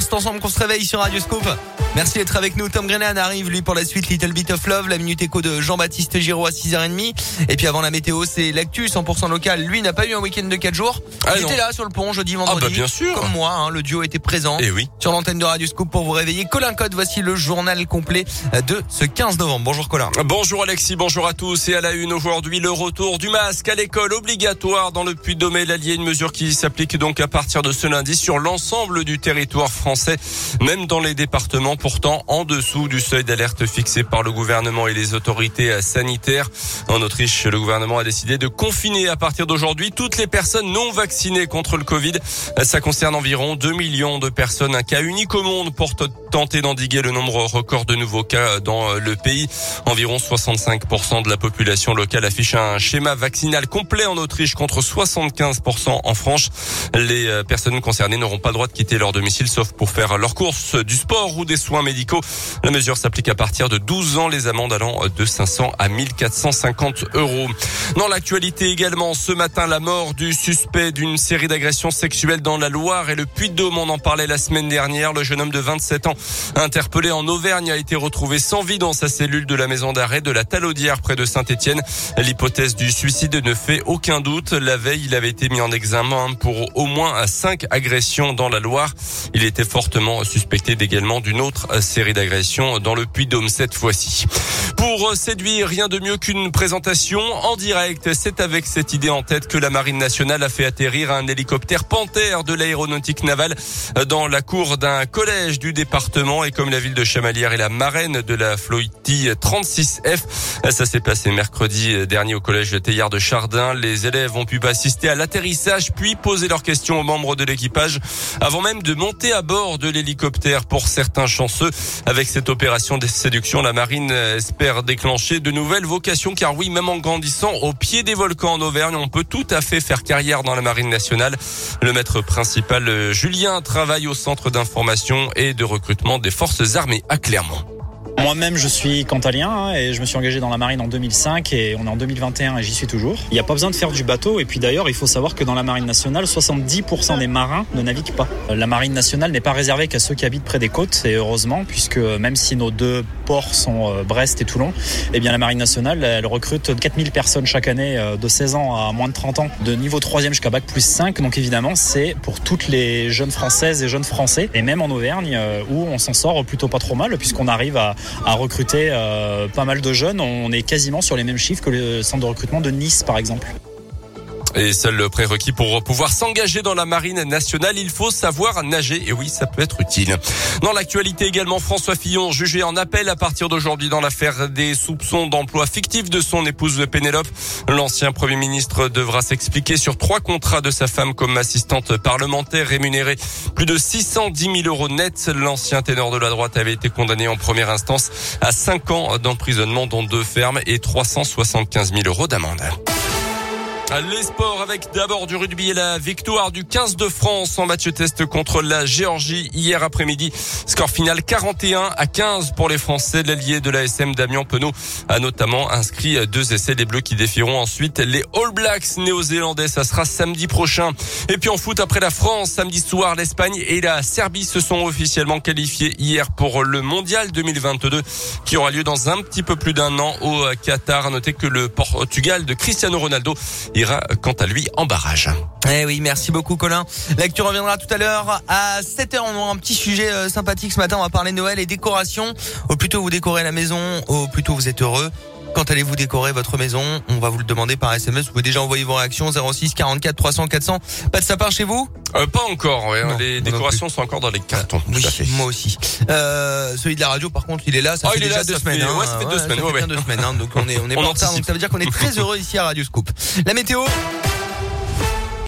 c'est ensemble qu'on se réveille sur Radio Scoop. Merci d'être avec nous. Tom Grennan arrive, lui, pour la suite Little Bit of Love, la minute écho de Jean-Baptiste Giraud à 6h30. Et puis avant la météo, c'est l'actu 100% local. Lui n'a pas eu un week-end de 4 jours. Ah était là sur le pont jeudi, vendredi. Ah bah bien sûr. Comme moi, hein, le duo était présent. Eh oui. Sur l'antenne de Radio Scoop pour vous réveiller. Colin Code, voici le journal complet de ce 15 novembre. Bonjour Colin. Bonjour Alexis, bonjour à tous. Et à la une aujourd'hui, le retour du masque à l'école obligatoire dans le Puy-de-Dôme et l'Allier. Une mesure qui s'applique donc à partir de ce lundi sur l'ensemble du territoire français, même dans les départements pourtant en dessous du seuil d'alerte fixé par le gouvernement et les autorités sanitaires. En Autriche, le gouvernement a décidé de confiner à partir d'aujourd'hui toutes les personnes non vaccinées contre le Covid. Ça concerne environ 2 millions de personnes, un cas unique au monde pour tenter d'endiguer le nombre record de nouveaux cas dans le pays. Environ 65% de la population locale affiche un schéma vaccinal complet en Autriche contre 75% en France. Les euh, personnes concernées n'auront pas le droit de quitter leur domicile sauf pour faire leurs courses, du sport ou des soins médicaux. La mesure s'applique à partir de 12 ans, les amendes allant de 500 à 1450 euros. Dans l'actualité également, ce matin, la mort du suspect d'une série d'agressions sexuelles dans la Loire et le Puy-de-Dôme. On en parlait la semaine dernière. Le jeune homme de 27 ans, interpellé en Auvergne, a été retrouvé sans vie dans sa cellule de la maison d'arrêt de la Talaudière près de Saint-Étienne. L'hypothèse du suicide ne fait aucun doute. La veille, il avait été mis en examen pour au moins cinq agressions dans la Loire. Il était fortement suspecté également d'une autre série d'agressions dans le Puy-de-Dôme cette fois-ci. Pour séduire, rien de mieux qu'une présentation en direct. C'est avec cette idée en tête que la Marine nationale a fait atterrir un hélicoptère Panthère de l'aéronautique navale dans la cour d'un collège du département et comme la ville de Chamalières est la marraine de la flottille 36F. Ça s'est passé mercredi dernier au collège Théillard de Chardin. Les élèves ont pu assister à l'atterrissage puis poser leurs questions aux membres de l'équipage avant même de monter à bord de l'hélicoptère pour certains Avec cette opération de séduction, la marine espère déclencher de nouvelles vocations car oui, même en grandissant au pied des volcans en Auvergne, on peut tout à fait faire carrière dans la marine nationale. Le maître principal, euh, Julien, travaille au centre d'information et de recrutement des forces armées à Clermont. Moi-même, je suis cantalien hein, et je me suis engagé dans la marine en 2005 et on est en 2021 et j'y suis toujours. Il n'y a pas besoin de faire du bateau et puis d'ailleurs, il faut savoir que dans la marine nationale, 70% des marins ne naviguent pas. La marine nationale n'est pas réservée qu'à ceux qui habitent près des côtes et heureusement, puisque même si nos deux ports sont euh, Brest et Toulon, eh bien la marine nationale, elle recrute 4000 personnes chaque année euh, de 16 ans à moins de 30 ans, de niveau 3e jusqu'à bac plus 5. Donc évidemment, c'est pour toutes les jeunes françaises et jeunes français et même en Auvergne euh, où on s'en sort plutôt pas trop mal puisqu'on arrive à à recruter euh, pas mal de jeunes. On est quasiment sur les mêmes chiffres que le centre de recrutement de Nice, par exemple. Et seul prérequis pour pouvoir s'engager dans la marine nationale, il faut savoir nager. Et oui, ça peut être utile. Dans l'actualité également, François Fillon jugé en appel à partir d'aujourd'hui dans l'affaire des soupçons d'emploi fictif de son épouse Pénélope. L'ancien premier ministre devra s'expliquer sur trois contrats de sa femme comme assistante parlementaire rémunérée plus de 610 000 euros net. L'ancien ténor de la droite avait été condamné en première instance à cinq ans d'emprisonnement dont deux fermes et 375 000 euros d'amende. Les sports avec d'abord du rugby et la victoire du 15 de France en match test contre la Géorgie hier après-midi. Score final 41 à 15 pour les Français. L'allié de l'ASM Damien Penaud a notamment inscrit deux essais. Les Bleus qui défieront ensuite les All Blacks néo-zélandais. Ça sera samedi prochain. Et puis en foot après la France, samedi soir, l'Espagne et la Serbie se sont officiellement qualifiés hier pour le Mondial 2022 qui aura lieu dans un petit peu plus d'un an au Qatar. Notez que le Portugal de Cristiano Ronaldo quant à lui en barrage. Eh oui, merci beaucoup Colin. L'actu reviendra tout à l'heure à 7h. On aura un petit sujet euh, sympathique ce matin. On va parler Noël et décoration. Au plus tôt vous décorez la maison, au plus tôt vous êtes heureux. Quand allez-vous décorer votre maison? On va vous le demander par SMS. Vous pouvez déjà envoyer vos réactions 06 44 300 400. Pas de sapin chez vous? Euh, pas encore, ouais. Non, les décorations sont encore dans les cartons. Oui, tout à fait. moi aussi. Euh, celui de la radio, par contre, il est là. Ça Ah, fait il est déjà là, deux ça semaines. fait- hein. ouais, ça fait deux semaines, fait ouais, deux semaines. hein. Donc on est on est On pas en retard. anticipe. Donc ça veut dire qu'on est très heureux ici à Radio Scoop. La météo?